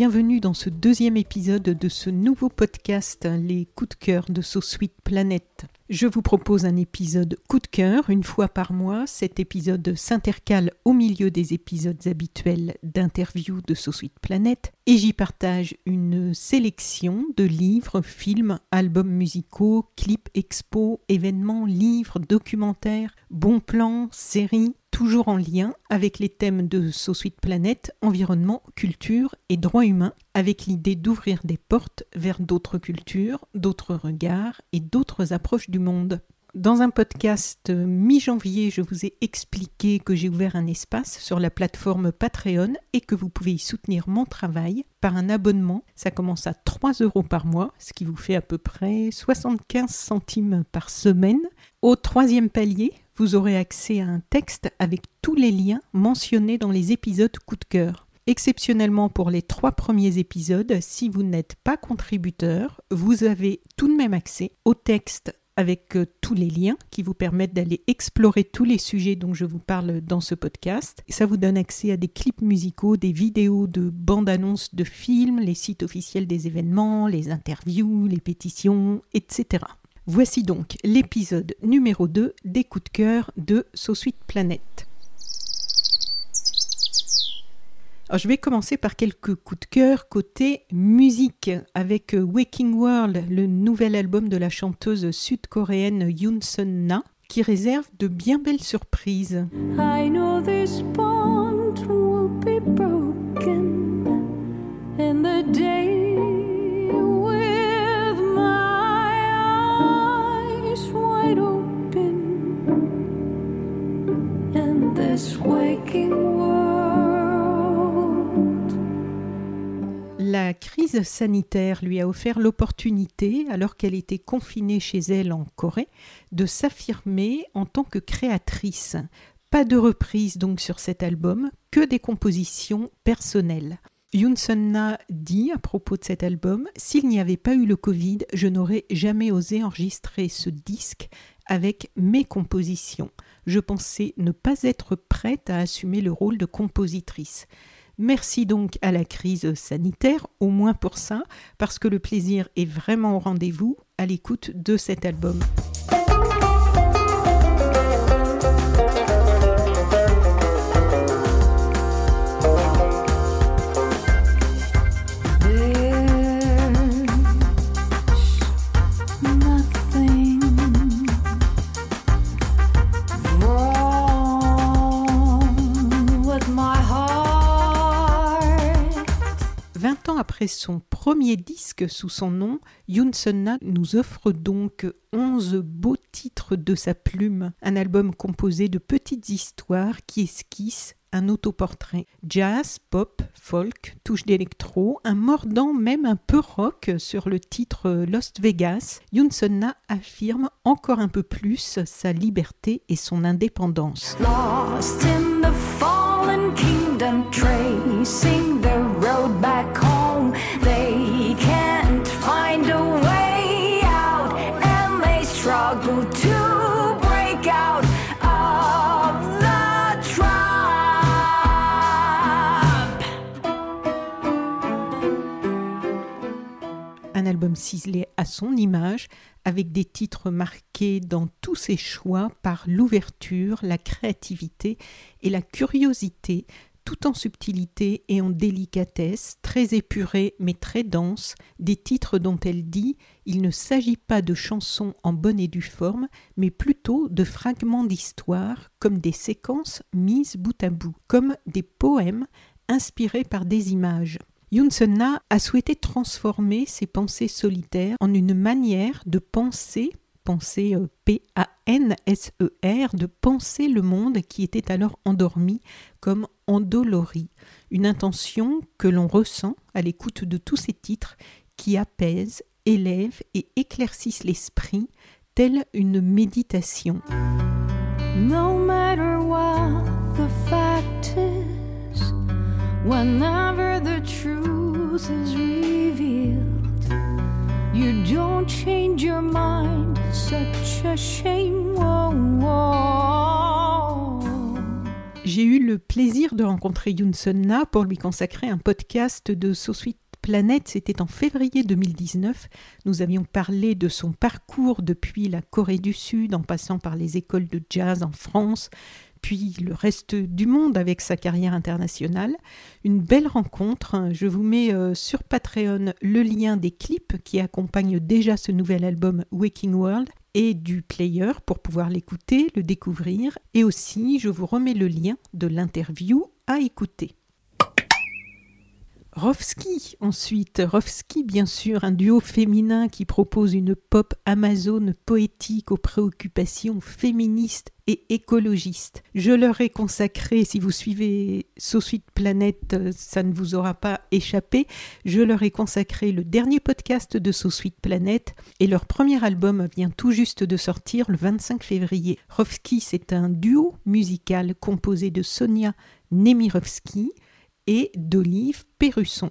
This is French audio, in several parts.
bienvenue dans ce deuxième épisode de ce nouveau podcast, les coups de cœur de So Sweet Planet. Je vous propose un épisode coup de cœur une fois par mois. Cet épisode s'intercale au milieu des épisodes habituels d'interviews de So Sweet Planet et j'y partage une sélection de livres, films, albums musicaux, clips, expos, événements, livres, documentaires, bons plans, séries, toujours en lien avec les thèmes de So Sweet Planet, environnement, culture et droits humains, avec l'idée d'ouvrir des portes vers d'autres cultures, d'autres regards et d'autres approches du monde. Dans un podcast mi-janvier, je vous ai expliqué que j'ai ouvert un espace sur la plateforme Patreon et que vous pouvez y soutenir mon travail par un abonnement. Ça commence à 3 euros par mois, ce qui vous fait à peu près 75 centimes par semaine. Au troisième palier, vous aurez accès à un texte avec tous les liens mentionnés dans les épisodes coup de cœur. Exceptionnellement pour les trois premiers épisodes, si vous n'êtes pas contributeur, vous avez tout de même accès au texte avec euh, tous les liens qui vous permettent d'aller explorer tous les sujets dont je vous parle dans ce podcast. ça vous donne accès à des clips musicaux, des vidéos de bandes-annonces de films, les sites officiels des événements, les interviews, les pétitions, etc. Voici donc l'épisode numéro 2 des coups de cœur de So Sweet Planet. je vais commencer par quelques coups de cœur côté musique avec Waking World, le nouvel album de la chanteuse sud-coréenne Yoon Sun Na, qui réserve de bien belles surprises. La crise sanitaire lui a offert l'opportunité, alors qu'elle était confinée chez elle en Corée, de s'affirmer en tant que créatrice. Pas de reprise donc sur cet album, que des compositions personnelles. Yoon Na dit à propos de cet album S'il n'y avait pas eu le Covid, je n'aurais jamais osé enregistrer ce disque avec mes compositions. Je pensais ne pas être prête à assumer le rôle de compositrice. Merci donc à la crise sanitaire, au moins pour ça, parce que le plaisir est vraiment au rendez-vous à l'écoute de cet album. 20 ans après son premier disque sous son nom, Yoon nous offre donc 11 beaux titres de sa plume, un album composé de petites histoires qui esquissent un autoportrait. Jazz, pop, folk, touche d'électro, un mordant même un peu rock sur le titre Lost Vegas, Yoon Na affirme encore un peu plus sa liberté et son indépendance. Lost in the fallen kingdom, tracing album ciselé à son image avec des titres marqués dans tous ses choix par l'ouverture, la créativité et la curiosité, tout en subtilité et en délicatesse, très épurée mais très dense, des titres dont elle dit Il ne s'agit pas de chansons en bonne et due forme, mais plutôt de fragments d'histoire, comme des séquences mises bout à bout, comme des poèmes inspirés par des images. Na a souhaité transformer ses pensées solitaires en une manière de penser, penser euh, P-A-N-S-E-R, de penser le monde qui était alors endormi comme endolori, une intention que l'on ressent à l'écoute de tous ces titres qui apaisent, élèvent et éclaircissent l'esprit, telle une méditation. No matter what the fact whenever the truth is revealed, you don't change your mind, such a shame. J'ai eu le plaisir de rencontrer Yunsun Na pour lui consacrer un podcast de Sweet Planet, c'était en février 2019. Nous avions parlé de son parcours depuis la Corée du Sud en passant par les écoles de jazz en France, puis le reste du monde avec sa carrière internationale. Une belle rencontre. Je vous mets euh, sur Patreon le lien des clips qui accompagnent déjà ce nouvel album Waking World et du player pour pouvoir l'écouter, le découvrir. Et aussi, je vous remets le lien de l'interview à écouter. Rovski, ensuite. Rovski, bien sûr, un duo féminin qui propose une pop amazone poétique aux préoccupations féministes et écologistes. Je leur ai consacré, si vous suivez Sweet Planet, ça ne vous aura pas échappé, je leur ai consacré le dernier podcast de Sweet Planet et leur premier album vient tout juste de sortir le 25 février. Rovski, c'est un duo musical composé de Sonia Nemirovski, et d'Olive Perrusson.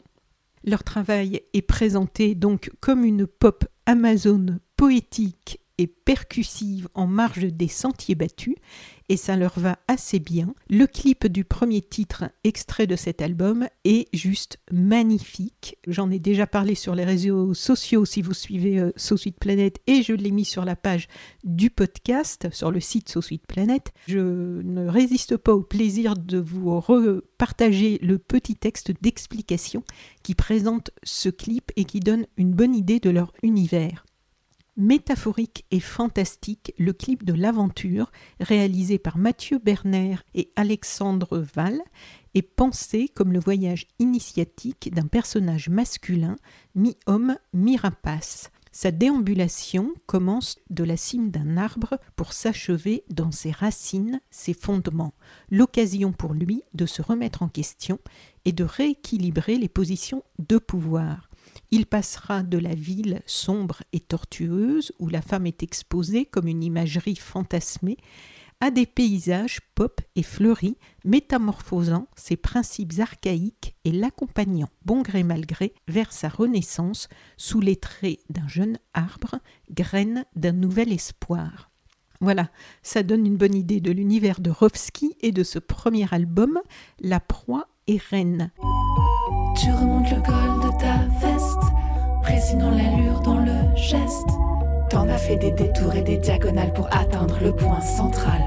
Leur travail est présenté donc comme une pop amazone poétique et percussive en marge des sentiers battus, et ça leur va assez bien. Le clip du premier titre extrait de cet album est juste magnifique. J'en ai déjà parlé sur les réseaux sociaux si vous suivez euh, Planet et je l'ai mis sur la page du podcast sur le site So Planet. Je ne résiste pas au plaisir de vous repartager le petit texte d'explication qui présente ce clip et qui donne une bonne idée de leur univers métaphorique et fantastique le clip de l'aventure réalisé par Mathieu Berner et Alexandre Val est pensé comme le voyage initiatique d'un personnage masculin mi-homme, mi-rapace. Sa déambulation commence de la cime d'un arbre pour s'achever dans ses racines, ses fondements, l'occasion pour lui de se remettre en question et de rééquilibrer les positions de pouvoir. Il passera de la ville sombre et tortueuse, où la femme est exposée comme une imagerie fantasmée, à des paysages pop et fleuris, métamorphosant ses principes archaïques et l'accompagnant bon gré mal gré vers sa renaissance sous les traits d'un jeune arbre, graine d'un nouvel espoir. Voilà, ça donne une bonne idée de l'univers de Rovski et de ce premier album, La proie est reine. Précisant l'allure dans le geste. T'en as fait des détours et des diagonales pour atteindre le point central.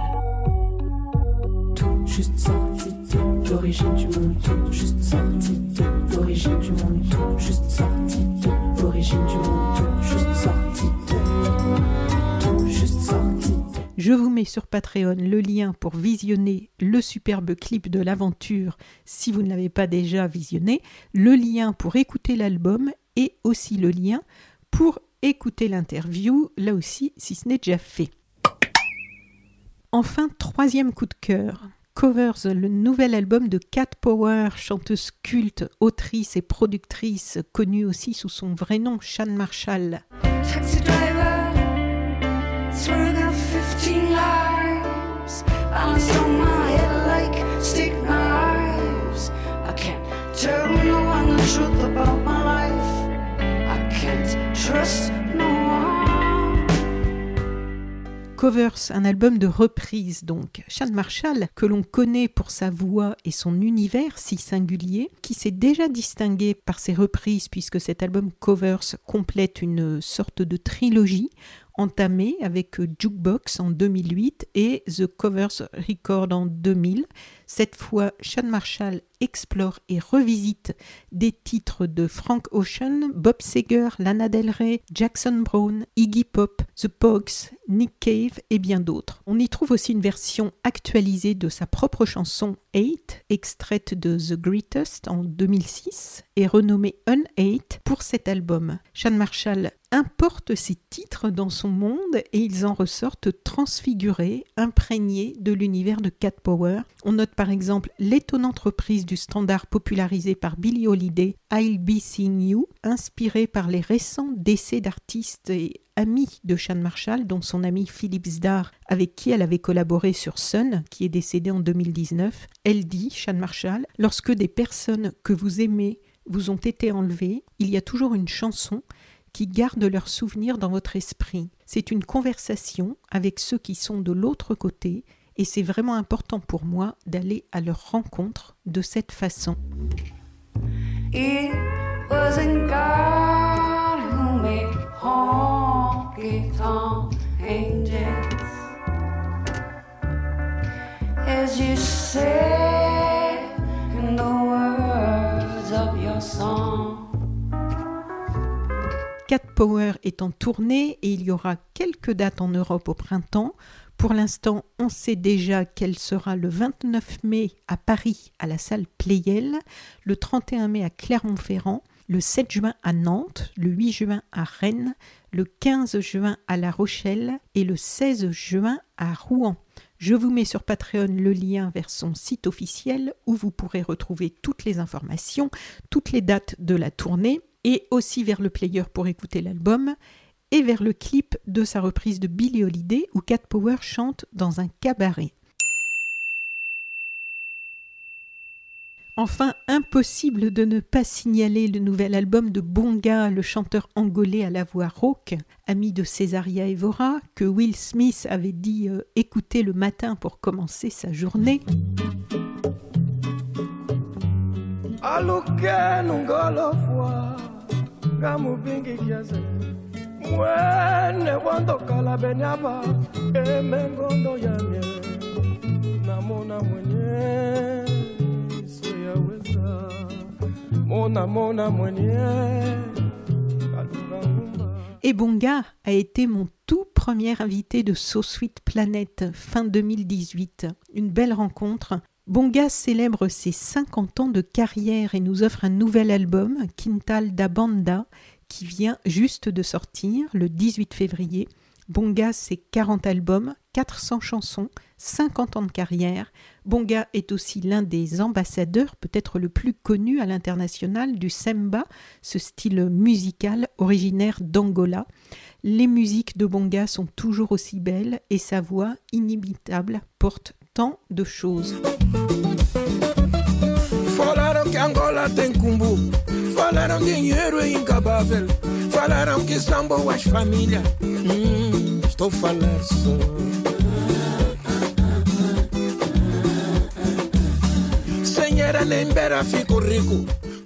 Je vous mets sur Patreon le lien pour visionner le superbe clip de l'aventure si vous ne l'avez pas déjà visionné, le lien pour écouter l'album et aussi le lien pour écouter l'interview, là aussi si ce n'est déjà fait. Enfin, troisième coup de cœur. Covers, le nouvel album de Cat Power, chanteuse culte, autrice et productrice, connue aussi sous son vrai nom, Shan Marshall. Covers, un album de reprise donc. Sean Marshall, que l'on connaît pour sa voix et son univers si singulier, qui s'est déjà distingué par ses reprises puisque cet album Covers complète une sorte de trilogie entamé avec Jukebox en 2008 et The Covers Record en 2000. Cette fois, Sean Marshall explore et revisite des titres de Frank Ocean, Bob Seger, Lana Del Rey, Jackson Brown, Iggy Pop, The Pogues, Nick Cave et bien d'autres. On y trouve aussi une version actualisée de sa propre chanson Eight, extraite de The Greatest en 2006 et renommée Un Eight pour cet album. Sean Marshall importe ses titres dans son monde et ils en ressortent transfigurés, imprégnés de l'univers de Cat Power. Par exemple l'étonnante reprise du standard popularisé par Billie Holiday, I'll Be Seeing You, inspiré par les récents décès d'artistes et amis de Sean Marshall, dont son ami Philip Zdar, avec qui elle avait collaboré sur Sun, qui est décédé en 2019. Elle dit, Sean Marshall, lorsque des personnes que vous aimez vous ont été enlevées, il y a toujours une chanson qui garde leurs souvenirs dans votre esprit. C'est une conversation avec ceux qui sont de l'autre côté et c'est vraiment important pour moi d'aller à leur rencontre de cette façon. Cat Power est en tournée et il y aura quelques dates en Europe au printemps. Pour l'instant, on sait déjà qu'elle sera le 29 mai à Paris à la salle Playel, le 31 mai à Clermont-Ferrand, le 7 juin à Nantes, le 8 juin à Rennes, le 15 juin à La Rochelle et le 16 juin à Rouen. Je vous mets sur Patreon le lien vers son site officiel où vous pourrez retrouver toutes les informations, toutes les dates de la tournée et aussi vers le player pour écouter l'album et vers le clip de sa reprise de Billie Holiday où Cat Power chante dans un cabaret. Enfin, impossible de ne pas signaler le nouvel album de Bonga, le chanteur angolais à la voix rauque, ami de Cesaria Evora, que Will Smith avait dit euh, écouter le matin pour commencer sa journée. Bonga a été mon tout premier invité de So Sweet Planet fin 2018. Une belle rencontre. Bonga célèbre ses 50 ans de carrière et nous offre un nouvel album, Quintal da Banda, qui vient juste de sortir le 18 février. Bonga, c'est 40 albums, 400 chansons, 50 ans de carrière. Bonga est aussi l'un des ambassadeurs, peut-être le plus connu à l'international, du semba, ce style musical originaire d'Angola. Les musiques de Bonga sont toujours aussi belles et sa voix, inimitable, porte tant de choses.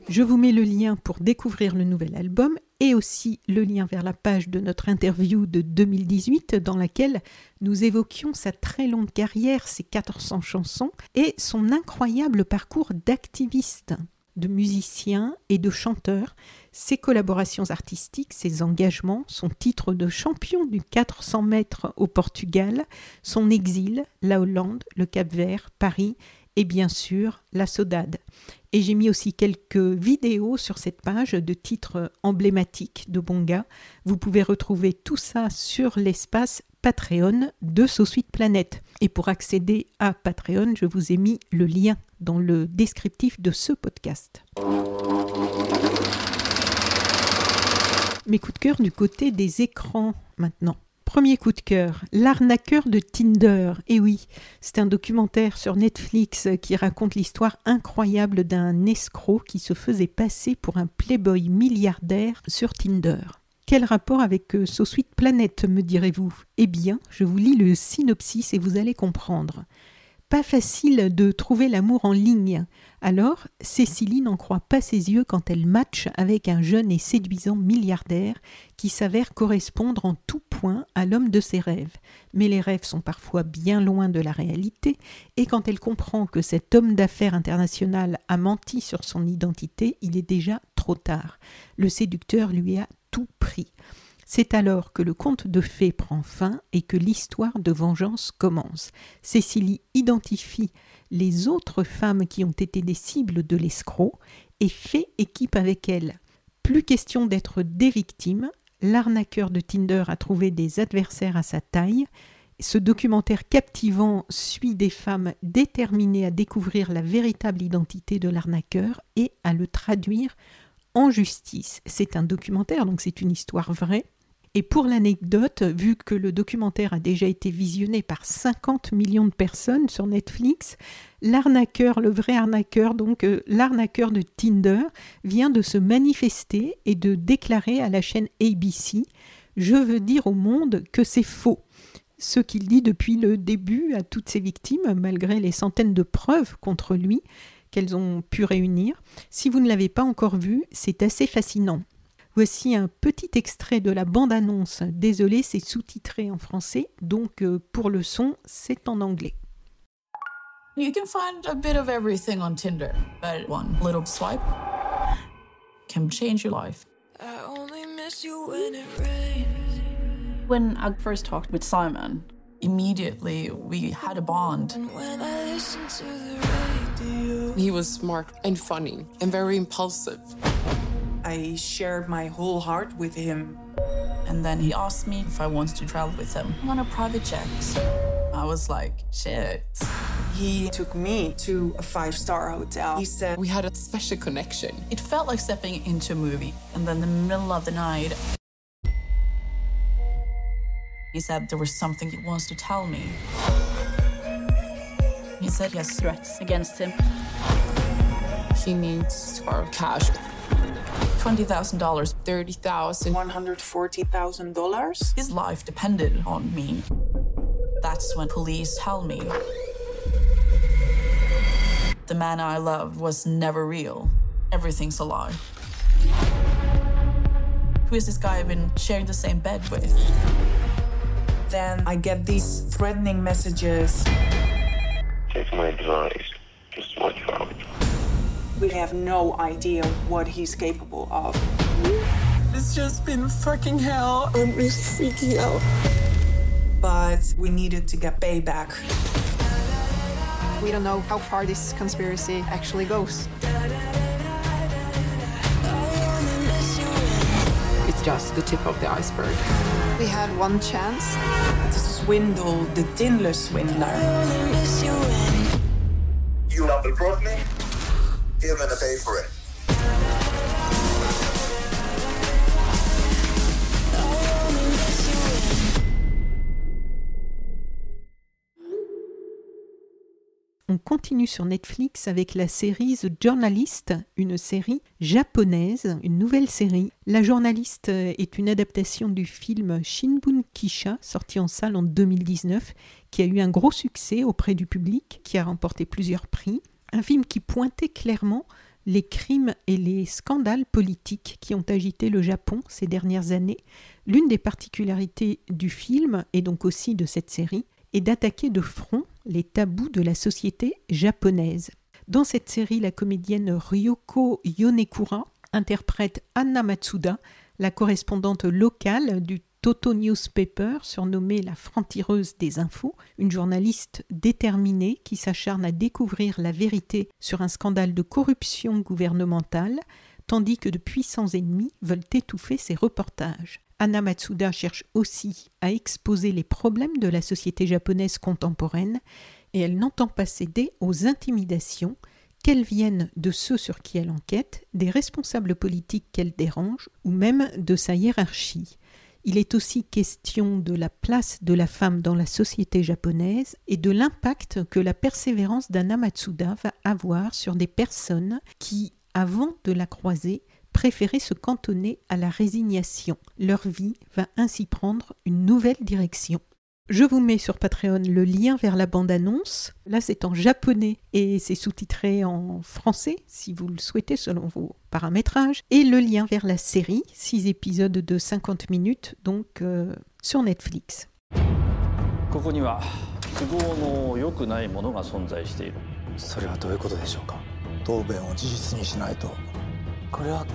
Je vous mets le lien pour découvrir le nouvel album et aussi le lien vers la page de notre interview de 2018 dans laquelle nous évoquions sa très longue carrière, ses 400 chansons et son incroyable parcours d'activiste de musicien et de chanteur, ses collaborations artistiques, ses engagements, son titre de champion du 400 mètres au Portugal, son exil, la Hollande, le Cap-Vert, Paris et bien sûr la Sodade. Et j'ai mis aussi quelques vidéos sur cette page de titres emblématiques de Bonga. Vous pouvez retrouver tout ça sur l'espace Patreon de Suite Planète. Et pour accéder à Patreon, je vous ai mis le lien dans le descriptif de ce podcast. Mes coups de cœur du côté des écrans maintenant. Premier coup de cœur, L'arnaqueur de Tinder. Eh oui, c'est un documentaire sur Netflix qui raconte l'histoire incroyable d'un escroc qui se faisait passer pour un playboy milliardaire sur Tinder. Quel rapport avec euh, Sweet Planet, me direz-vous? Eh bien, je vous lis le synopsis et vous allez comprendre. Pas facile de trouver l'amour en ligne. Alors, Cécilie n'en croit pas ses yeux quand elle matche avec un jeune et séduisant milliardaire qui s'avère correspondre en tout point à l'homme de ses rêves. Mais les rêves sont parfois bien loin de la réalité, et quand elle comprend que cet homme d'affaires international a menti sur son identité, il est déjà trop tard. Le séducteur lui a tout pris. C'est alors que le conte de fées prend fin et que l'histoire de vengeance commence. Cécilie identifie les autres femmes qui ont été des cibles de l'escroc et fait équipe avec elles. Plus question d'être des victimes, l'arnaqueur de Tinder a trouvé des adversaires à sa taille. Ce documentaire captivant suit des femmes déterminées à découvrir la véritable identité de l'arnaqueur et à le traduire en justice. C'est un documentaire, donc c'est une histoire vraie. Et pour l'anecdote, vu que le documentaire a déjà été visionné par 50 millions de personnes sur Netflix, l'arnaqueur, le vrai arnaqueur, donc euh, l'arnaqueur de Tinder, vient de se manifester et de déclarer à la chaîne ABC Je veux dire au monde que c'est faux. ce qu'il dit depuis le début à toutes ses victimes, malgré les centaines de preuves contre lui qu'elles ont pu réunir. Si vous ne l'avez pas encore vu, c'est assez fascinant. Voici un petit extrait de la bande-annonce. Désolé, c'est sous-titré en français, donc euh, pour le son, c'est en anglais. You can find a bit of everything on Tinder, but one little swipe can change your life. I only miss you when it rains. When I first talked with Simon, immediately we had a bond. Radio, he was smart and funny and very impulsive. I shared my whole heart with him. And then he asked me if I wanted to travel with him on a private jet. I was like, shit. He took me to a five star hotel. He said, We had a special connection. It felt like stepping into a movie. And then, the middle of the night, he said there was something he wants to tell me. He said he has threats against him. He needs our cash. $20,000. 30,000, $140,000? His life depended on me. That's when police tell me the man I loved was never real. Everything's a lie. Who is this guy I've been sharing the same bed with? Then I get these threatening messages. Take my advice. Just watch out. We have no idea what he's capable of. It's just been fucking hell. I'm just freaking out. But we needed to get payback. We don't know how far this conspiracy actually goes. It's just the tip of the iceberg. We had one chance. To swindle the Tinder swindler. You double crossed me? On continue sur Netflix avec la série The Journalist, une série japonaise, une nouvelle série. La journaliste est une adaptation du film Shinbun Kisha, sorti en salle en 2019, qui a eu un gros succès auprès du public, qui a remporté plusieurs prix. Un film qui pointait clairement les crimes et les scandales politiques qui ont agité le Japon ces dernières années. L'une des particularités du film, et donc aussi de cette série, est d'attaquer de front les tabous de la société japonaise. Dans cette série, la comédienne Ryoko Yonekura interprète Anna Matsuda, la correspondante locale du Toto Newspaper, surnommée la franc-tireuse des infos, une journaliste déterminée qui s'acharne à découvrir la vérité sur un scandale de corruption gouvernementale, tandis que de puissants ennemis veulent étouffer ses reportages. Anna Matsuda cherche aussi à exposer les problèmes de la société japonaise contemporaine et elle n'entend pas céder aux intimidations, qu'elles viennent de ceux sur qui elle enquête, des responsables politiques qu'elle dérange ou même de sa hiérarchie. Il est aussi question de la place de la femme dans la société japonaise et de l'impact que la persévérance d'Anna Matsuda va avoir sur des personnes qui, avant de la croiser, préféraient se cantonner à la résignation. Leur vie va ainsi prendre une nouvelle direction. Je vous mets sur Patreon le lien vers la bande-annonce. Là, c'est en japonais et c'est sous-titré en français, si vous le souhaitez, selon vos paramétrages. Et le lien vers la série, 6 épisodes de 50 minutes, donc euh, sur Netflix. ここには都合の良くないものが存在しているそれはどういうことでしょうか答弁を事実にしないとこれは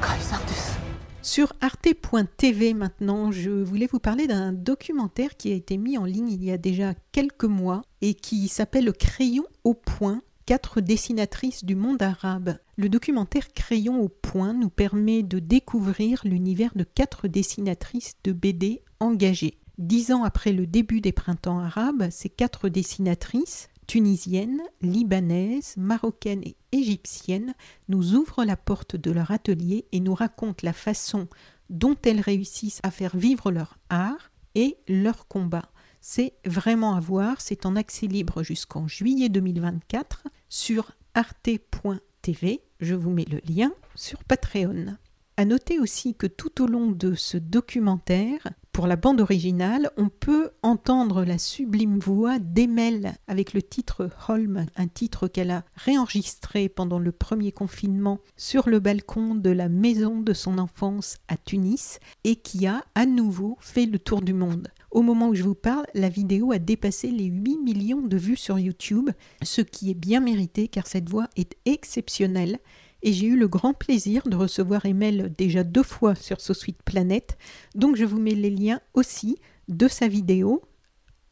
解散です Sur arte.tv maintenant, je voulais vous parler d'un documentaire qui a été mis en ligne il y a déjà quelques mois et qui s'appelle Crayon au point, quatre dessinatrices du monde arabe. Le documentaire Crayon au point nous permet de découvrir l'univers de quatre dessinatrices de BD engagées. Dix ans après le début des printemps arabes, ces quatre dessinatrices, tunisiennes, libanaises, marocaines et égyptiennes, nous ouvrent la porte de leur atelier et nous racontent la façon dont elles réussissent à faire vivre leur art et leur combat. C'est vraiment à voir, c'est en accès libre jusqu'en juillet 2024 sur arte.tv. Je vous mets le lien sur Patreon. À noter aussi que tout au long de ce documentaire, pour la bande originale, on peut entendre la sublime voix d'Emel avec le titre Holm, un titre qu'elle a réenregistré pendant le premier confinement sur le balcon de la maison de son enfance à Tunis et qui a à nouveau fait le tour du monde. Au moment où je vous parle, la vidéo a dépassé les 8 millions de vues sur YouTube, ce qui est bien mérité car cette voix est exceptionnelle et j'ai eu le grand plaisir de recevoir Emel déjà deux fois sur So Sweet Planet, donc je vous mets les liens aussi de sa vidéo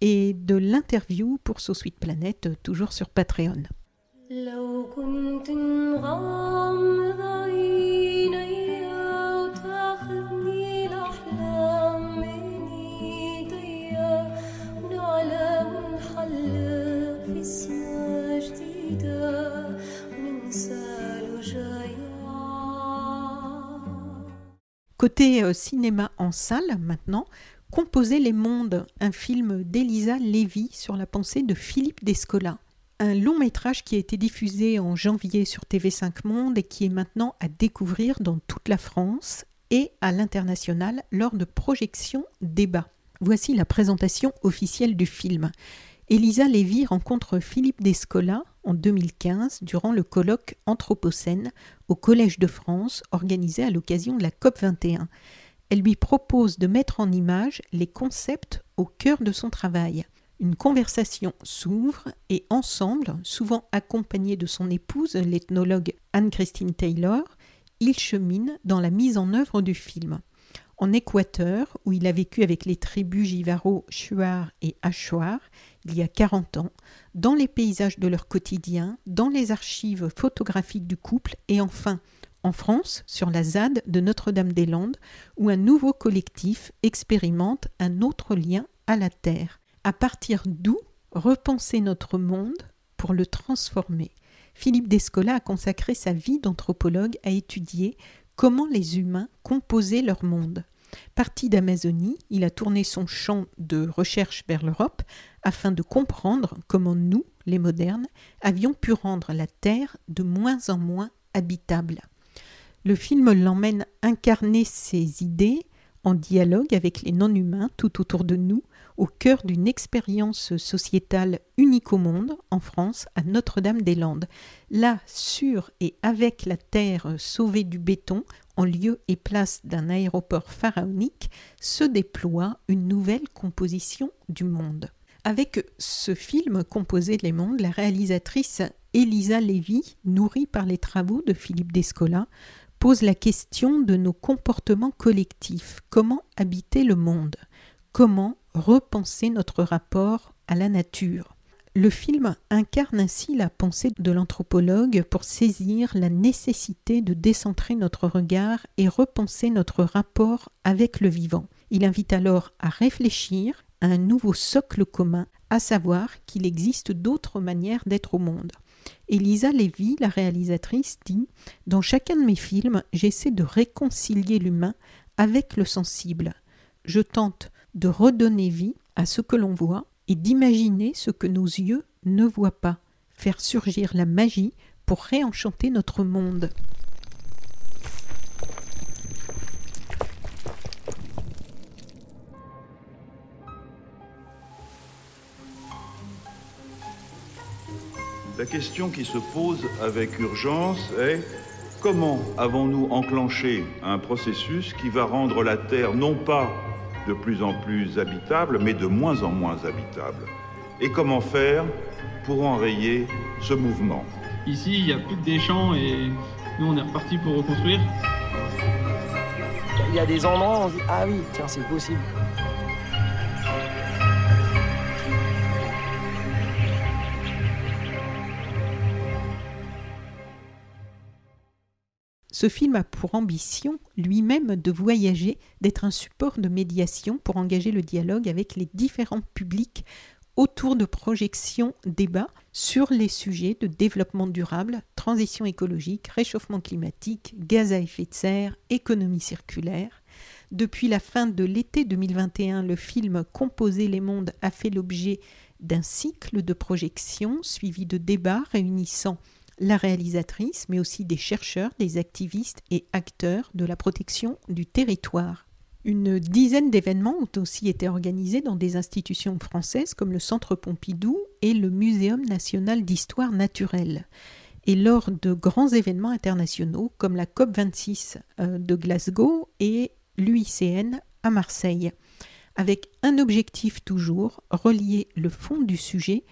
et de l'interview pour So Sweet Planet, toujours sur Patreon. Côté euh, cinéma en salle maintenant, Composer les mondes, un film d'Elisa Lévy sur la pensée de Philippe Descola. Un long métrage qui a été diffusé en janvier sur TV5 Monde et qui est maintenant à découvrir dans toute la France et à l'international lors de projections débat. Voici la présentation officielle du film. Elisa Lévy rencontre Philippe Descola en 2015 durant le colloque Anthropocène au Collège de France organisé à l'occasion de la COP 21. Elle lui propose de mettre en image les concepts au cœur de son travail. Une conversation s'ouvre et ensemble, souvent accompagnés de son épouse, l'ethnologue Anne-Christine Taylor, ils cheminent dans la mise en œuvre du film. En Équateur, où il a vécu avec les tribus Jivaro, Shuar et Achuar, il y a 40 ans, dans les paysages de leur quotidien, dans les archives photographiques du couple et enfin en France, sur la ZAD de Notre-Dame-des-Landes, où un nouveau collectif expérimente un autre lien à la Terre. À partir d'où repenser notre monde pour le transformer. Philippe Descola a consacré sa vie d'anthropologue à étudier comment les humains composaient leur monde. Parti d'Amazonie, il a tourné son champ de recherche vers l'Europe afin de comprendre comment nous, les modernes, avions pu rendre la Terre de moins en moins habitable. Le film l'emmène incarner ses idées en dialogue avec les non-humains tout autour de nous, au cœur d'une expérience sociétale unique au monde, en France, à Notre-Dame-des-Landes. Là, sur et avec la terre sauvée du béton, en lieu et place d'un aéroport pharaonique, se déploie une nouvelle composition du monde. Avec ce film Composer les mondes, la réalisatrice Elisa Lévy, nourrie par les travaux de Philippe Descola, pose la question de nos comportements collectifs. Comment habiter le monde? Comment repenser notre rapport à la nature Le film incarne ainsi la pensée de l'anthropologue pour saisir la nécessité de décentrer notre regard et repenser notre rapport avec le vivant. Il invite alors à réfléchir à un nouveau socle commun, à savoir qu'il existe d'autres manières d'être au monde. Elisa Lévy, la réalisatrice, dit Dans chacun de mes films, j'essaie de réconcilier l'humain avec le sensible. Je tente de redonner vie à ce que l'on voit et d'imaginer ce que nos yeux ne voient pas, faire surgir la magie pour réenchanter notre monde. La question qui se pose avec urgence est comment avons-nous enclenché un processus qui va rendre la Terre non pas de plus en plus habitable, mais de moins en moins habitable Et comment faire pour enrayer ce mouvement? Ici, il n'y a plus que des champs et nous, on est reparti pour reconstruire. Il y a des endroits où on se dit Ah oui, tiens, c'est possible. Ce film a pour ambition lui-même de voyager, d'être un support de médiation pour engager le dialogue avec les différents publics autour de projections, débats sur les sujets de développement durable, transition écologique, réchauffement climatique, gaz à effet de serre, économie circulaire. Depuis la fin de l'été 2021, le film Composer les mondes a fait l'objet d'un cycle de projections suivi de débats réunissant la réalisatrice, mais aussi des chercheurs, des activistes et acteurs de la protection du territoire. Une dizaine d'événements ont aussi été organisés dans des institutions françaises comme le Centre Pompidou et le Muséum national d'histoire naturelle. Et lors de grands événements internationaux comme la COP26 euh, de Glasgow et l'UICN à Marseille, avec un objectif toujours, relier le fond du sujet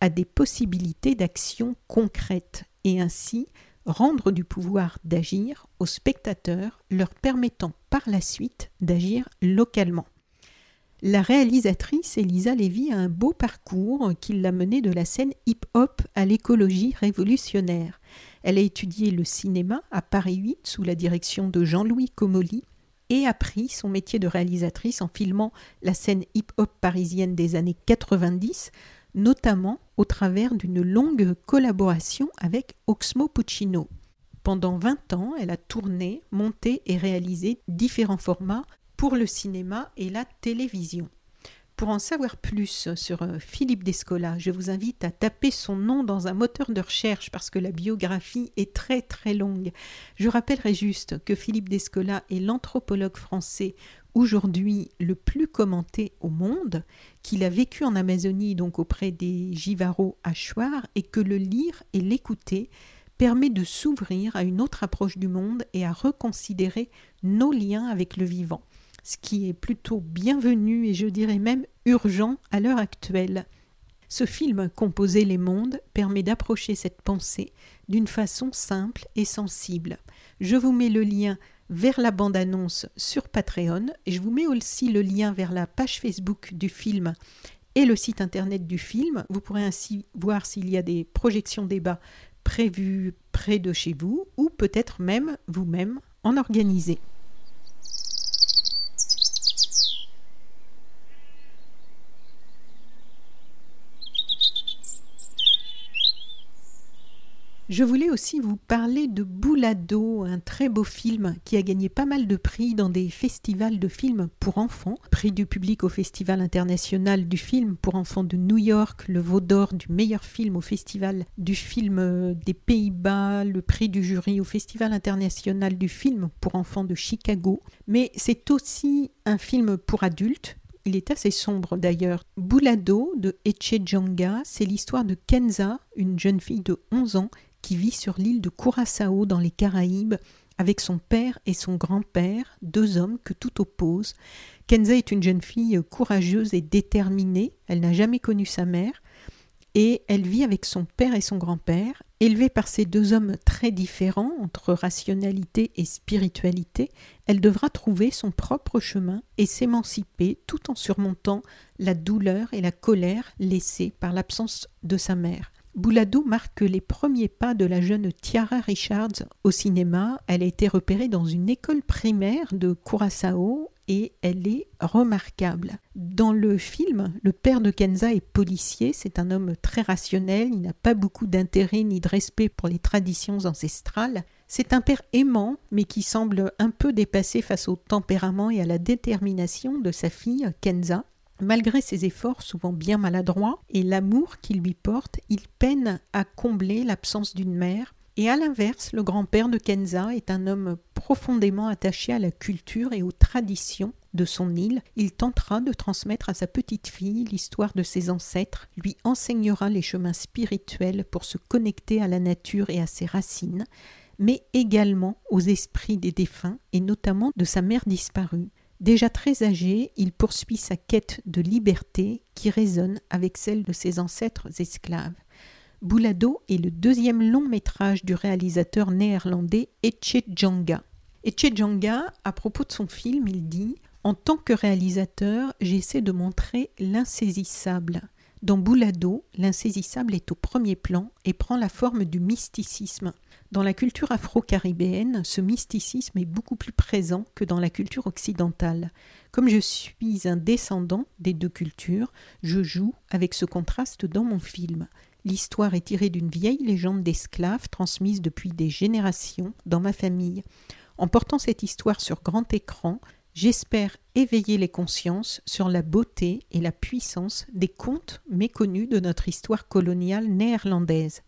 à des possibilités d'action concrètes et ainsi rendre du pouvoir d'agir aux spectateurs, leur permettant par la suite d'agir localement. La réalisatrice Elisa Lévy a un beau parcours qui l'a menée de la scène hip-hop à l'écologie révolutionnaire. Elle a étudié le cinéma à Paris 8 sous la direction de Jean-Louis Comolli et appris son métier de réalisatrice en filmant la scène hip-hop parisienne des années 90 notamment au travers d'une longue collaboration avec Oxmo Puccino. Pendant 20 ans, elle a tourné, monté et réalisé différents formats pour le cinéma et la télévision. Pour en savoir plus sur euh, Philippe Descola, je vous invite à taper son nom dans un moteur de recherche parce que la biographie est très très longue. Je rappellerai juste que Philippe Descola est l'anthropologue français aujourd'hui le plus commenté au monde, qu'il a vécu en Amazonie, donc auprès des Jivaro à Chouard, et que le lire et l'écouter permet de s'ouvrir à une autre approche du monde et à reconsidérer nos liens avec le vivant, ce qui est plutôt bienvenu et je dirais même urgent à l'heure actuelle. Ce film Composer les mondes permet d'approcher cette pensée d'une façon simple et sensible. Je vous mets le lien vers la bande-annonce sur Patreon. Je vous mets aussi le lien vers la page Facebook du film et le site internet du film. Vous pourrez ainsi voir s'il y a des projections débats prévues près de chez vous ou peut-être même vous-même en organiser. Je voulais aussi vous parler de Boulado, un très beau film qui a gagné pas mal de prix dans des festivals de films pour enfants. Prix du public au Festival international du film pour enfants de New York, le Veau d'or du meilleur film au Festival du film euh, des Pays-Bas, le prix du jury au Festival international du film pour enfants de Chicago. Mais c'est aussi un film pour adultes il est assez sombre d'ailleurs. Boulado de Echejanga, c'est l'histoire de Kenza, une jeune fille de 11 ans qui vit sur l'île de Curaçao dans les Caraïbes avec son père et son grand-père, deux hommes que tout oppose. Kenza est une jeune fille courageuse et déterminée, elle n'a jamais connu sa mère, et elle vit avec son père et son grand-père. Élevée par ces deux hommes très différents entre rationalité et spiritualité, elle devra trouver son propre chemin et s'émanciper tout en surmontant la douleur et la colère laissées par l'absence de sa mère. Boulado marque les premiers pas de la jeune Tiara Richards au cinéma. Elle a été repérée dans une école primaire de Curaçao et elle est remarquable. Dans le film, le père de Kenza est policier, c'est un homme très rationnel, il n'a pas beaucoup d'intérêt ni de respect pour les traditions ancestrales. C'est un père aimant, mais qui semble un peu dépassé face au tempérament et à la détermination de sa fille, Kenza. Malgré ses efforts souvent bien maladroits et l'amour qu'il lui porte, il peine à combler l'absence d'une mère. Et à l'inverse, le grand-père de Kenza est un homme profondément attaché à la culture et aux traditions de son île. Il tentera de transmettre à sa petite fille l'histoire de ses ancêtres, lui enseignera les chemins spirituels pour se connecter à la nature et à ses racines, mais également aux esprits des défunts et notamment de sa mère disparue. Déjà très âgé, il poursuit sa quête de liberté qui résonne avec celle de ses ancêtres esclaves. Boulado est le deuxième long métrage du réalisateur néerlandais Echejanga. Echejanga, à propos de son film, il dit En tant que réalisateur, j'essaie de montrer l'insaisissable. Dans Boulado, l'insaisissable est au premier plan et prend la forme du mysticisme. Dans la culture afro-caribéenne, ce mysticisme est beaucoup plus présent que dans la culture occidentale. Comme je suis un descendant des deux cultures, je joue avec ce contraste dans mon film. L'histoire est tirée d'une vieille légende d'esclaves transmise depuis des générations dans ma famille. En portant cette histoire sur grand écran, j'espère éveiller les consciences sur la beauté et la puissance des contes méconnus de notre histoire coloniale néerlandaise.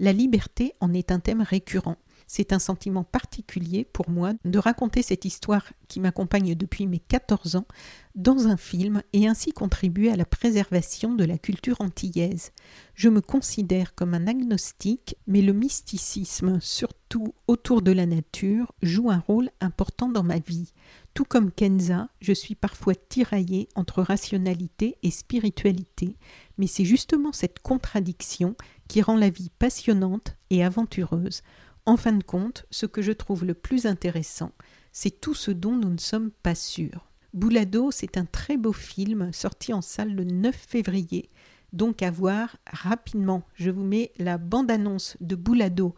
La liberté en est un thème récurrent. C'est un sentiment particulier pour moi de raconter cette histoire qui m'accompagne depuis mes 14 ans dans un film et ainsi contribuer à la préservation de la culture antillaise. Je me considère comme un agnostique, mais le mysticisme, surtout autour de la nature, joue un rôle important dans ma vie. Tout comme Kenza, je suis parfois tiraillée entre rationalité et spiritualité, mais c'est justement cette contradiction qui rend la vie passionnante et aventureuse. En fin de compte, ce que je trouve le plus intéressant, c'est tout ce dont nous ne sommes pas sûrs. Boulado, c'est un très beau film sorti en salle le 9 février, donc à voir rapidement. Je vous mets la bande-annonce de Boulado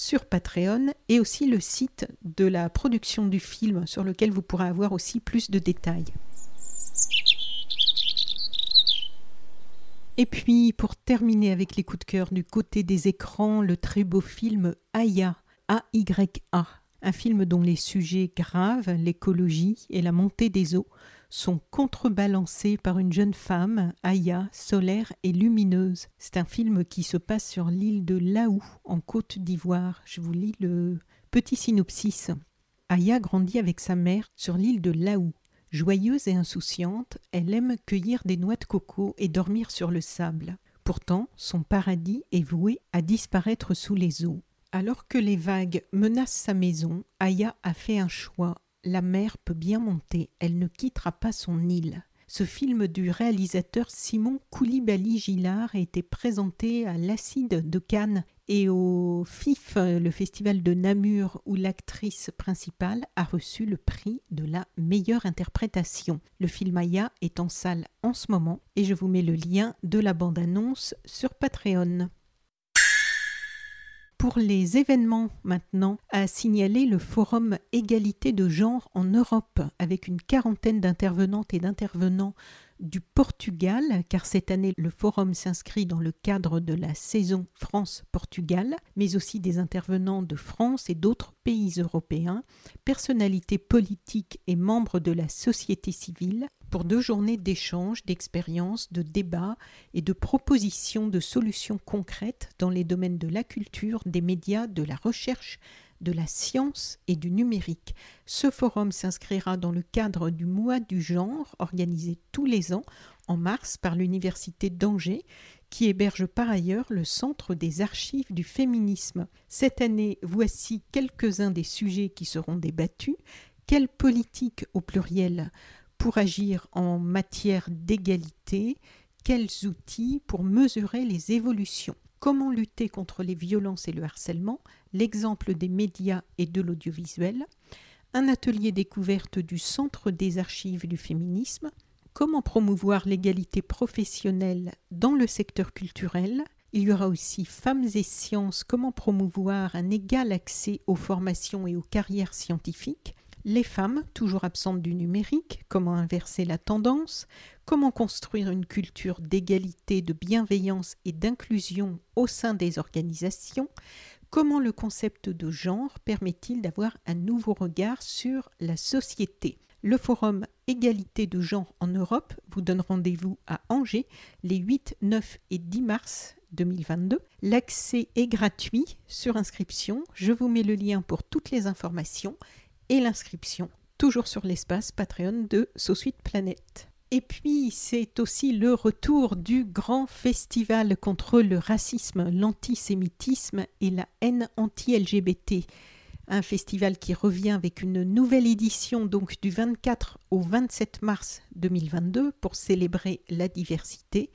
sur Patreon et aussi le site de la production du film sur lequel vous pourrez avoir aussi plus de détails. Et puis, pour terminer avec les coups de cœur du côté des écrans, le très beau film Aya, A-Y-A, un film dont les sujets graves, l'écologie et la montée des eaux, sont contrebalancés par une jeune femme, Aya, solaire et lumineuse. C'est un film qui se passe sur l'île de Laou, en Côte d'Ivoire. Je vous lis le petit synopsis. Aya grandit avec sa mère sur l'île de Laou. Joyeuse et insouciante, elle aime cueillir des noix de coco et dormir sur le sable. Pourtant, son paradis est voué à disparaître sous les eaux. Alors que les vagues menacent sa maison, Aya a fait un choix. La mer peut bien monter, elle ne quittera pas son île. Ce film du réalisateur Simon Koulibaly-Gillard a été présenté à l'Acide de Cannes et au FIF, le festival de Namur, où l'actrice principale a reçu le prix de la meilleure interprétation. Le film Aya est en salle en ce moment et je vous mets le lien de la bande-annonce sur Patreon. Pour les événements maintenant, a signalé le forum Égalité de genre en Europe avec une quarantaine d'intervenantes et d'intervenants du Portugal, car cette année le forum s'inscrit dans le cadre de la saison France-Portugal, mais aussi des intervenants de France et d'autres pays européens, personnalités politiques et membres de la société civile, pour deux journées d'échanges, d'expériences, de débats et de propositions de solutions concrètes dans les domaines de la culture, des médias, de la recherche, de la science et du numérique. Ce forum s'inscrira dans le cadre du mois du genre organisé tous les ans en mars par l'Université d'Angers qui héberge par ailleurs le Centre des archives du féminisme. Cette année, voici quelques-uns des sujets qui seront débattus. Quelle politique au pluriel pour agir en matière d'égalité, quels outils pour mesurer les évolutions, comment lutter contre les violences et le harcèlement, l'exemple des médias et de l'audiovisuel, un atelier découverte du Centre des archives du féminisme, comment promouvoir l'égalité professionnelle dans le secteur culturel, il y aura aussi Femmes et Sciences, comment promouvoir un égal accès aux formations et aux carrières scientifiques, les femmes, toujours absentes du numérique, comment inverser la tendance, comment construire une culture d'égalité, de bienveillance et d'inclusion au sein des organisations, comment le concept de genre permet-il d'avoir un nouveau regard sur la société. Le forum Égalité de genre en Europe vous donne rendez-vous à Angers les 8, 9 et 10 mars 2022. L'accès est gratuit sur inscription. Je vous mets le lien pour toutes les informations et l'inscription, toujours sur l'espace Patreon de Sausuite Planète. Et puis, c'est aussi le retour du grand festival contre le racisme, l'antisémitisme et la haine anti-LGBT. Un festival qui revient avec une nouvelle édition donc du 24 au 27 mars 2022 pour célébrer la diversité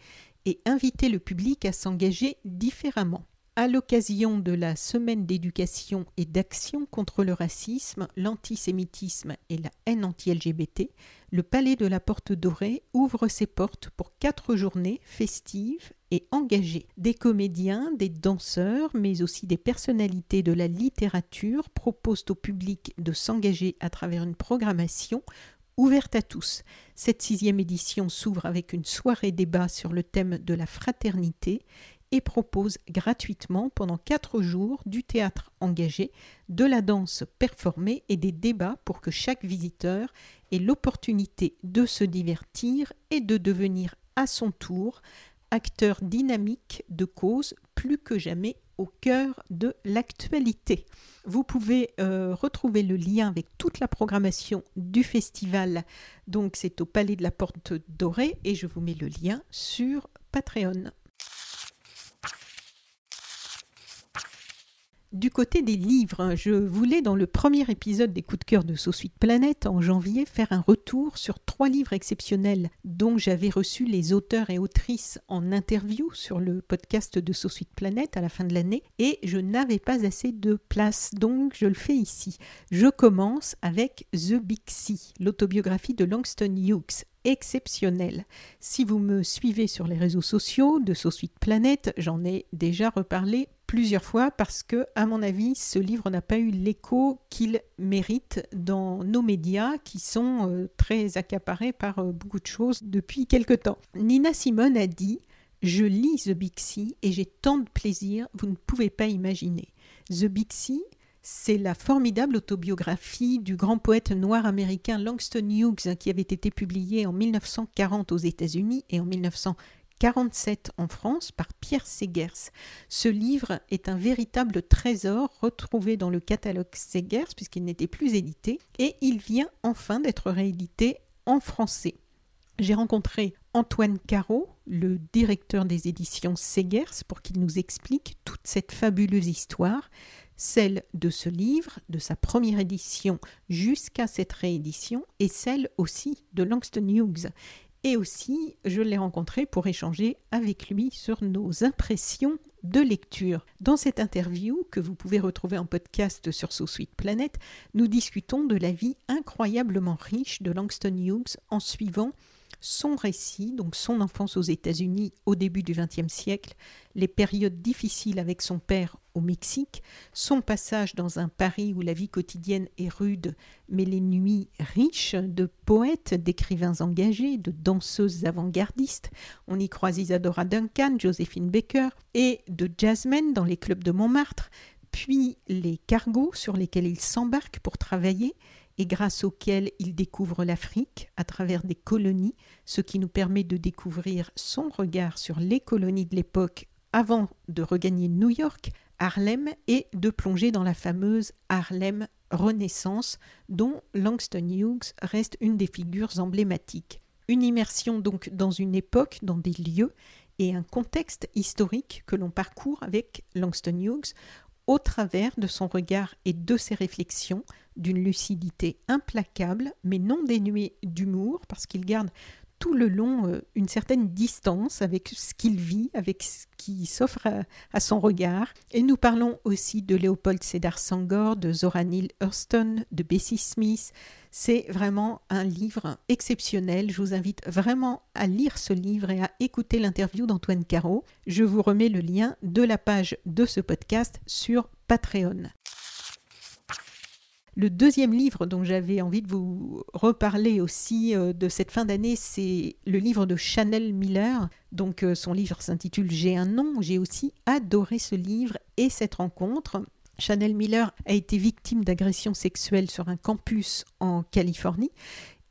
et inviter le public à s'engager différemment à l'occasion de la semaine d'éducation et d'action contre le racisme, l'antisémitisme et la haine anti-LGBT, le Palais de la Porte Dorée ouvre ses portes pour quatre journées festives et engagées. Des comédiens, des danseurs, mais aussi des personnalités de la littérature proposent au public de s'engager à travers une programmation ouverte à tous. Cette sixième édition s'ouvre avec une soirée débat sur le thème de la fraternité et propose gratuitement pendant quatre jours du théâtre engagé, de la danse performée et des débats pour que chaque visiteur ait l'opportunité de se divertir et de devenir à son tour acteur dynamique de cause plus que jamais au cœur de l'actualité. Vous pouvez euh, retrouver le lien avec toute la programmation du festival. Donc c'est au Palais de la Porte Dorée et je vous mets le lien sur Patreon. Du côté des livres, je voulais dans le premier épisode des coups de cœur de Sauce Planète en janvier faire un retour sur trois livres exceptionnels dont j'avais reçu les auteurs et autrices en interview sur le podcast de Sauce Planète à la fin de l'année et je n'avais pas assez de place donc je le fais ici. Je commence avec The Big Sea, l'autobiographie de Langston Hughes exceptionnel. Si vous me suivez sur les réseaux sociaux de Sauce Planète, j'en ai déjà reparlé plusieurs fois parce que, à mon avis, ce livre n'a pas eu l'écho qu'il mérite dans nos médias qui sont euh, très accaparés par euh, beaucoup de choses depuis quelque temps. Nina Simone a dit Je lis The Sea et j'ai tant de plaisir, vous ne pouvez pas imaginer. The Sea, c'est la formidable autobiographie du grand poète noir américain Langston Hughes qui avait été publiée en 1940 aux États-Unis et en 1940 47 en France par Pierre Segers. Ce livre est un véritable trésor retrouvé dans le catalogue Segers puisqu'il n'était plus édité et il vient enfin d'être réédité en français. J'ai rencontré Antoine Caro, le directeur des éditions Segers, pour qu'il nous explique toute cette fabuleuse histoire, celle de ce livre, de sa première édition jusqu'à cette réédition, et celle aussi de Langston Hughes. Et aussi, je l'ai rencontré pour échanger avec lui sur nos impressions de lecture. Dans cette interview, que vous pouvez retrouver en podcast sur So Sweet Planet, nous discutons de la vie incroyablement riche de Langston Hughes en suivant son récit, donc son enfance aux États-Unis au début du XXe siècle, les périodes difficiles avec son père au Mexique, son passage dans un Paris où la vie quotidienne est rude, mais les nuits riches de poètes, d'écrivains engagés, de danseuses avant-gardistes. On y croise Isadora Duncan, Josephine Baker et de jazzmen dans les clubs de Montmartre, puis les cargos sur lesquels il s'embarque pour travailler et grâce auquel il découvre l'Afrique à travers des colonies, ce qui nous permet de découvrir son regard sur les colonies de l'époque avant de regagner New York, Harlem et de plonger dans la fameuse Harlem Renaissance dont Langston Hughes reste une des figures emblématiques. Une immersion donc dans une époque, dans des lieux et un contexte historique que l'on parcourt avec Langston Hughes au travers de son regard et de ses réflexions, d'une lucidité implacable, mais non dénuée d'humour, parce qu'il garde tout le long euh, une certaine distance avec ce qu'il vit, avec ce qui s'offre à, son regard. Et nous parlons aussi de Léopold Sédar Sangor, de Zora Neale Hurston, de Bessie Smith. C'est vraiment un livre exceptionnel. Je vous invite vraiment à lire ce livre et à écouter l'interview d'Antoine Caro. Je vous remets le lien de la page de ce podcast sur Patreon. Le deuxième livre dont j'avais envie de vous reparler aussi euh, de cette fin d'année, c'est le livre de Chanel Miller. Donc euh, son livre s'intitule J'ai un nom. J'ai aussi adoré ce livre et cette rencontre. Chanel Miller a été victime d'agressions sexuelles sur un campus en Californie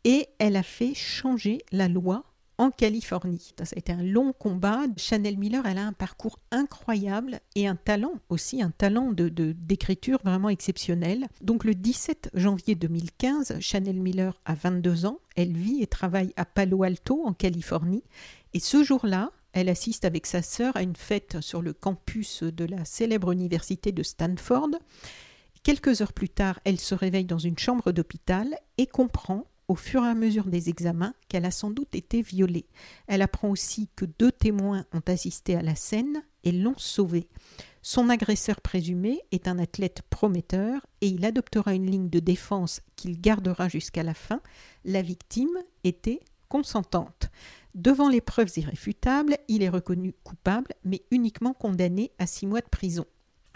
et elle a fait changer la loi en Californie. Ça a été un long combat. Chanel Miller, elle a un parcours incroyable et un talent aussi, un talent de, d'écriture vraiment exceptionnel. Donc le 17 janvier 2015, Chanel Miller a 22 ans. Elle vit et travaille à Palo Alto, en Californie. Et ce jour-là, elle assiste avec sa sœur à une fête sur le campus de la célèbre université de Stanford. Quelques heures plus tard, elle se réveille dans une chambre d'hôpital et comprend au fur et à mesure des examens qu'elle a sans doute été violée. Elle apprend aussi que deux témoins ont assisté à la scène et l'ont sauvée. Son agresseur présumé est un athlète prometteur et il adoptera une ligne de défense qu'il gardera jusqu'à la fin. La victime était consentante. Devant les preuves irréfutables, il est reconnu coupable, mais uniquement condamné à six mois de prison.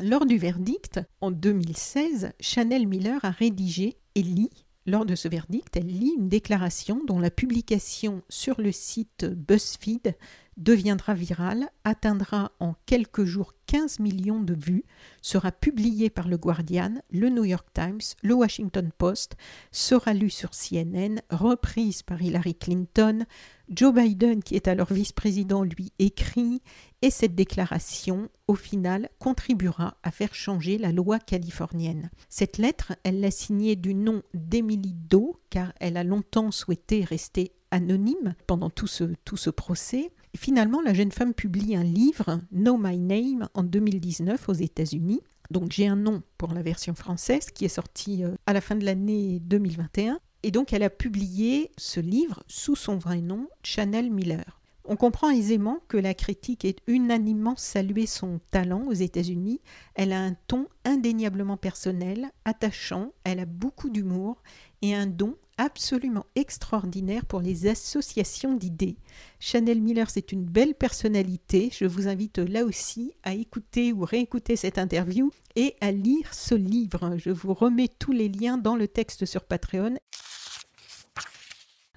Lors du verdict, en 2016, Chanel Miller a rédigé et lit lors de ce verdict, elle lit une déclaration dont la publication sur le site BuzzFeed deviendra viral, atteindra en quelques jours 15 millions de vues, sera publié par le Guardian, le New York Times, le Washington Post, sera lu sur CNN, reprise par Hillary Clinton, Joe Biden, qui est alors vice-président, lui écrit, et cette déclaration, au final, contribuera à faire changer la loi californienne. Cette lettre, elle l'a signée du nom d'Emily Doe, car elle a longtemps souhaité rester anonyme pendant tout ce, tout ce procès. Finalement, la jeune femme publie un livre, Know My Name, en 2019 aux États-Unis. Donc j'ai un nom pour la version française qui est sortie euh, à la fin de l'année 2021. Et donc elle a publié ce livre sous son vrai nom, Chanel Miller. On comprend aisément que la critique ait unanimement salué son talent aux États-Unis. Elle a un ton indéniablement personnel, attachant, elle a beaucoup d'humour et un don absolument extraordinaire pour les associations d'idées. Chanel Miller, c'est une belle personnalité. Je vous invite là aussi à écouter ou réécouter cette interview et à lire ce livre. Je vous remets tous les liens dans le texte sur Patreon.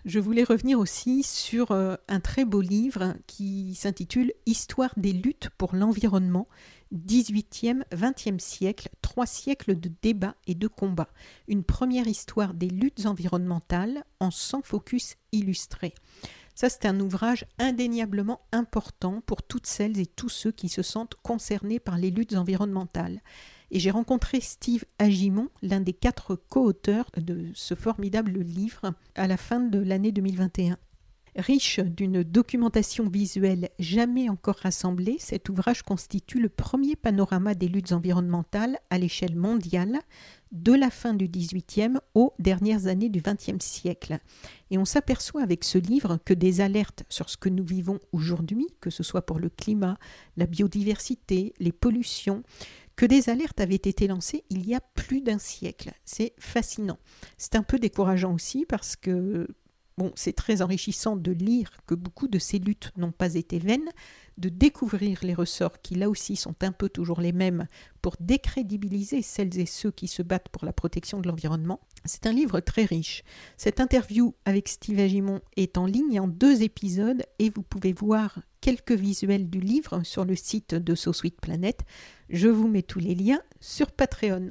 Je voulais revenir aussi sur euh, un très beau livre qui s'intitule Histoire des luttes pour l'environnement 18e, 20e siècle, trois siècles de débats et de combats. Une première histoire des luttes environnementales en 100 focus illustrés. Ça, c'est un ouvrage indéniablement important pour toutes celles et tous ceux qui se sentent concernés par les luttes environnementales. Et j'ai rencontré Steve Agimon, l'un des quatre co-auteurs de ce formidable livre, à la fin de l'année 2021. Riche d'une documentation visuelle jamais encore rassemblée, cet ouvrage constitue le premier panorama des luttes environnementales à l'échelle mondiale de la fin du XVIIIe aux dernières années du XXe siècle. Et on s'aperçoit avec ce livre que des alertes sur ce que nous vivons aujourd'hui, que ce soit pour le climat, la biodiversité, les pollutions, que des alertes avaient été lancées il y a plus d'un siècle. C'est fascinant. C'est un peu décourageant aussi parce que Bon, c'est très enrichissant de lire que beaucoup de ces luttes n'ont pas été vaines, de découvrir les ressorts qui là aussi sont un peu toujours les mêmes pour décrédibiliser celles et ceux qui se battent pour la protection de l'environnement. C'est un livre très riche. Cette interview avec Steve Agimon est en ligne en deux épisodes et vous pouvez voir quelques visuels du livre sur le site de So Planet. Je vous mets tous les liens sur Patreon.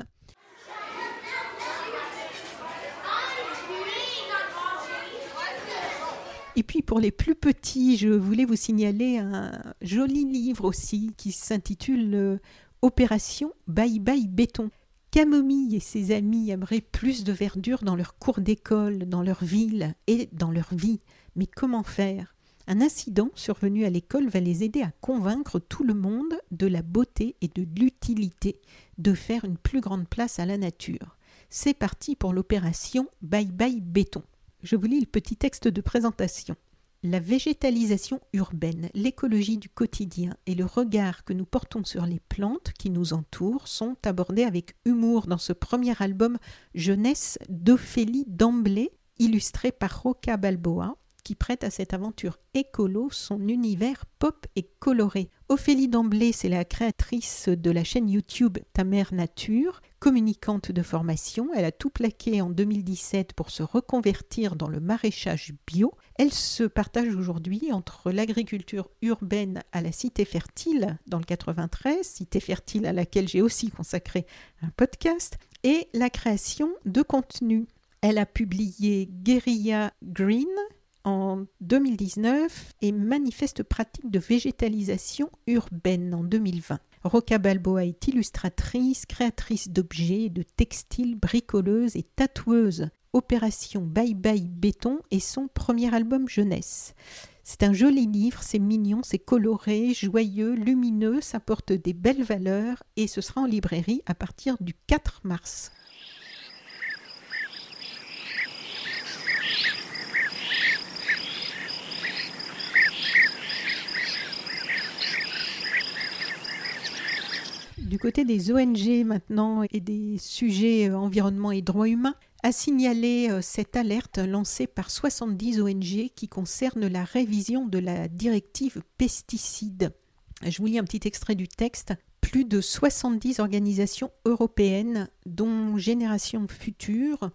Et puis pour les plus petits, je voulais vous signaler un joli livre aussi qui s'intitule euh, Opération Bye Bye Béton. Camomille et ses amis aimeraient plus de verdure dans leur cours d'école, dans leur ville et dans leur vie. Mais comment faire? Un incident survenu à l'école va les aider à convaincre tout le monde de la beauté et de l'utilité de faire une plus grande place à la nature. C'est parti pour l'opération Bye Bye Béton. Je vous lis le petit texte de présentation. La végétalisation urbaine, l'écologie du quotidien et le regard que nous portons sur les plantes qui nous entourent sont abordés avec humour dans ce premier album Jeunesse d'Ophélie d'Emblée, illustré par Roca Balboa, qui prête à cette aventure écolo son univers pop et coloré. Ophélie d'Emblée, c'est la créatrice de la chaîne YouTube Ta mère nature, communicante de formation. Elle a tout plaqué en 2017 pour se reconvertir dans le maraîchage bio. Elle se partage aujourd'hui entre l'agriculture urbaine à la Cité Fertile dans le 93, Cité Fertile à laquelle j'ai aussi consacré un podcast, et la création de contenu. Elle a publié Guerilla Green, en 2019 et Manifeste pratique de végétalisation urbaine en 2020. Roca Balboa est illustratrice, créatrice d'objets, de textiles, bricoleuse et tatoueuse. Opération Bye Bye Béton est son premier album jeunesse. C'est un joli livre, c'est mignon, c'est coloré, joyeux, lumineux, ça porte des belles valeurs et ce sera en librairie à partir du 4 mars. Du côté des ONG maintenant et des sujets euh, environnement et droits humains, a signalé euh, cette alerte lancée par 70 ONG qui concerne la révision de la directive pesticides. Je vous lis un petit extrait du texte. Plus de 70 organisations européennes, dont Génération Future,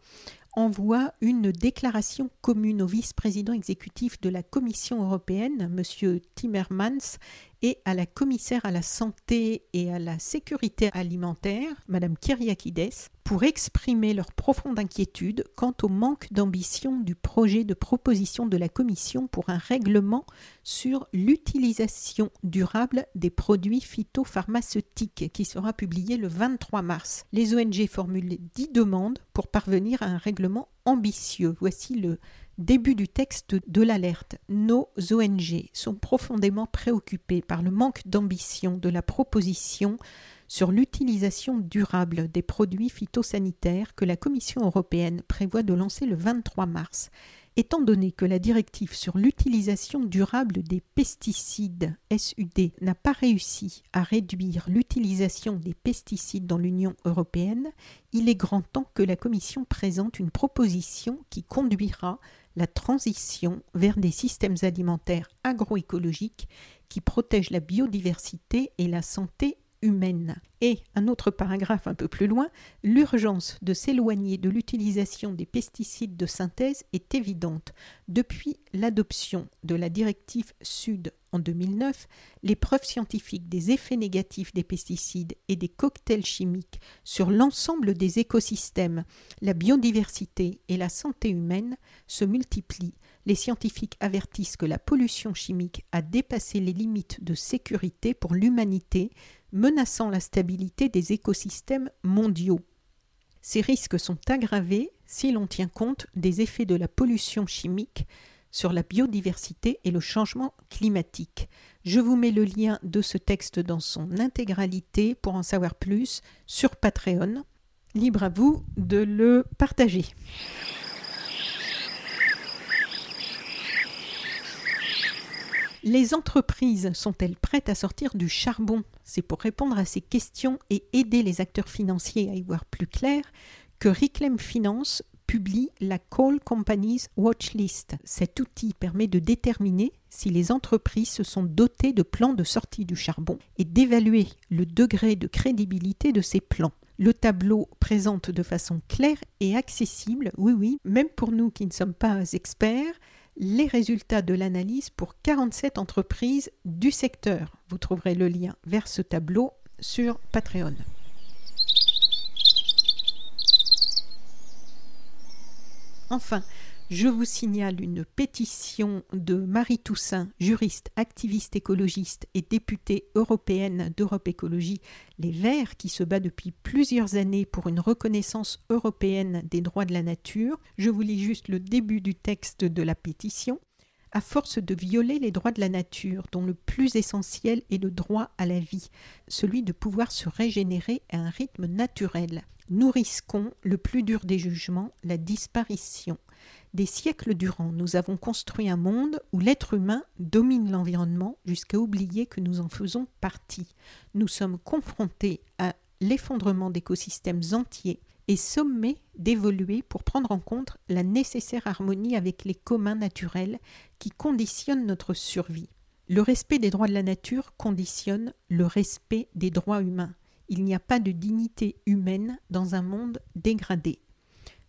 envoie une déclaration commune au vice-président exécutif de la Commission européenne, M. Timmermans, et à la commissaire à la santé et à la sécurité alimentaire, Mme Kyriakides, pour exprimer leur profonde inquiétude quant au manque d'ambition du projet de proposition de la Commission pour un règlement sur l'utilisation durable des produits phytopharmaceutiques qui sera publié le 23 mars. Les ONG formulent dix demandes pour parvenir à un règlement ambitieux. Voici le Début du texte de l'alerte. Nos ONG sont profondément préoccupées par le manque d'ambition de la proposition sur l'utilisation durable des produits phytosanitaires que la Commission européenne prévoit de lancer le 23 mars. Étant donné que la directive sur l'utilisation durable des pesticides SUD n'a pas réussi à réduire l'utilisation des pesticides dans l'Union européenne, il est grand temps que la Commission présente une proposition qui conduira la transition vers des systèmes alimentaires agroécologiques qui protègent la biodiversité et la santé humaine. Et un autre paragraphe un peu plus loin, l'urgence de s'éloigner de l'utilisation des pesticides de synthèse est évidente. Depuis l'adoption de la directive Sud en 2009, les preuves scientifiques des effets négatifs des pesticides et des cocktails chimiques sur l'ensemble des écosystèmes, la biodiversité et la santé humaine se multiplient. Les scientifiques avertissent que la pollution chimique a dépassé les limites de sécurité pour l'humanité, menaçant la stabilité des écosystèmes mondiaux. Ces risques sont aggravés si l'on tient compte des effets de la pollution chimique sur la biodiversité et le changement climatique. Je vous mets le lien de ce texte dans son intégralité pour en savoir plus sur Patreon. Libre à vous de le partager. Les entreprises sont-elles prêtes à sortir du charbon? C'est pour répondre à ces questions et aider les acteurs financiers à y voir plus clair que Reclaim Finance publie la Coal Companies Watch List. Cet outil permet de déterminer si les entreprises se sont dotées de plans de sortie du charbon et d'évaluer le degré de crédibilité de ces plans. Le tableau présente de façon claire et accessible, oui oui, même pour nous qui ne sommes pas experts, les résultats de l'analyse pour 47 entreprises du secteur. Vous trouverez le lien vers ce tableau sur Patreon. Enfin, je vous signale une pétition de Marie Toussaint, juriste, activiste écologiste et députée européenne d'Europe Écologie Les Verts, qui se bat depuis plusieurs années pour une reconnaissance européenne des droits de la nature. Je vous lis juste le début du texte de la pétition. À force de violer les droits de la nature, dont le plus essentiel est le droit à la vie, celui de pouvoir se régénérer à un rythme naturel, nous risquons le plus dur des jugements, la disparition. Des siècles durant, nous avons construit un monde où l'être humain domine l'environnement jusqu'à oublier que nous en faisons partie. Nous sommes confrontés à l'effondrement d'écosystèmes entiers et sommés d'évoluer pour prendre en compte la nécessaire harmonie avec les communs naturels qui conditionnent notre survie. Le respect des droits de la nature conditionne le respect des droits humains. Il n'y a pas de dignité humaine dans un monde dégradé.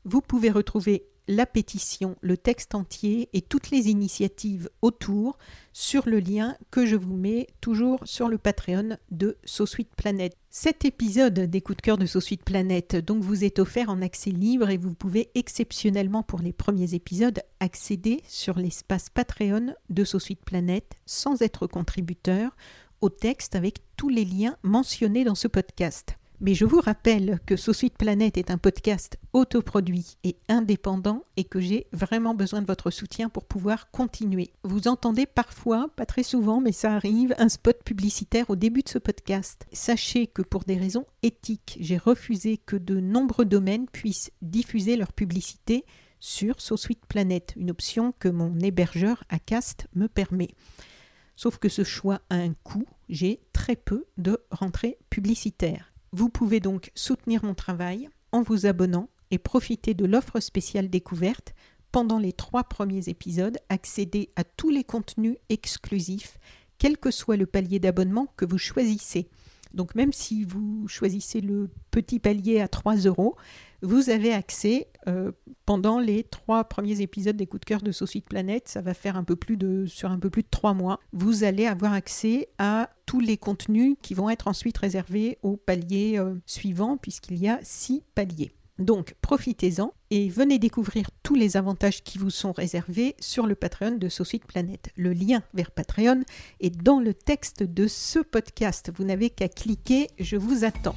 Vous pouvez retrouver la pétition, le texte entier et toutes les initiatives autour sur le lien que je vous mets toujours sur le Patreon de SoSuite Planète. Cet épisode des coups de cœur de SoSuite Planète donc vous est offert en accès libre et vous pouvez exceptionnellement pour les premiers épisodes accéder sur l'espace Patreon de SoSuite Planète sans être contributeur au texte avec tous les liens mentionnés dans ce podcast. Mais je vous rappelle que Sous Suite Planète est un podcast autoproduit et indépendant et que j'ai vraiment besoin de votre soutien pour pouvoir continuer. Vous entendez parfois, pas très souvent, mais ça arrive, un spot publicitaire au début de ce podcast. Sachez que pour des raisons éthiques, j'ai refusé que de nombreux domaines puissent diffuser leur publicité sur Sous Suite Planète, une option que mon hébergeur Acast me permet. Sauf que ce choix a un coût, j'ai très peu de rentrées publicitaires. Vous pouvez donc soutenir mon travail en vous abonnant et profiter de l'offre spéciale découverte pendant les trois premiers épisodes, accéder à tous les contenus exclusifs, quel que soit le palier d'abonnement que vous choisissez. Donc même si vous choisissez le petit palier à 3 euros, vous avez accès euh, pendant les trois premiers épisodes des coups de cœur de Saucite Planète. Ça va faire un peu plus de, sur trois mois. Vous allez avoir accès à tous les contenus qui vont être ensuite réservés au palier euh, suivant, puisqu'il y a six paliers. Donc profitez-en et venez découvrir tous les avantages qui vous sont réservés sur le Patreon de Saucite Planète. Le lien vers Patreon est dans le texte de ce podcast. Vous n'avez qu'à cliquer, je vous attends.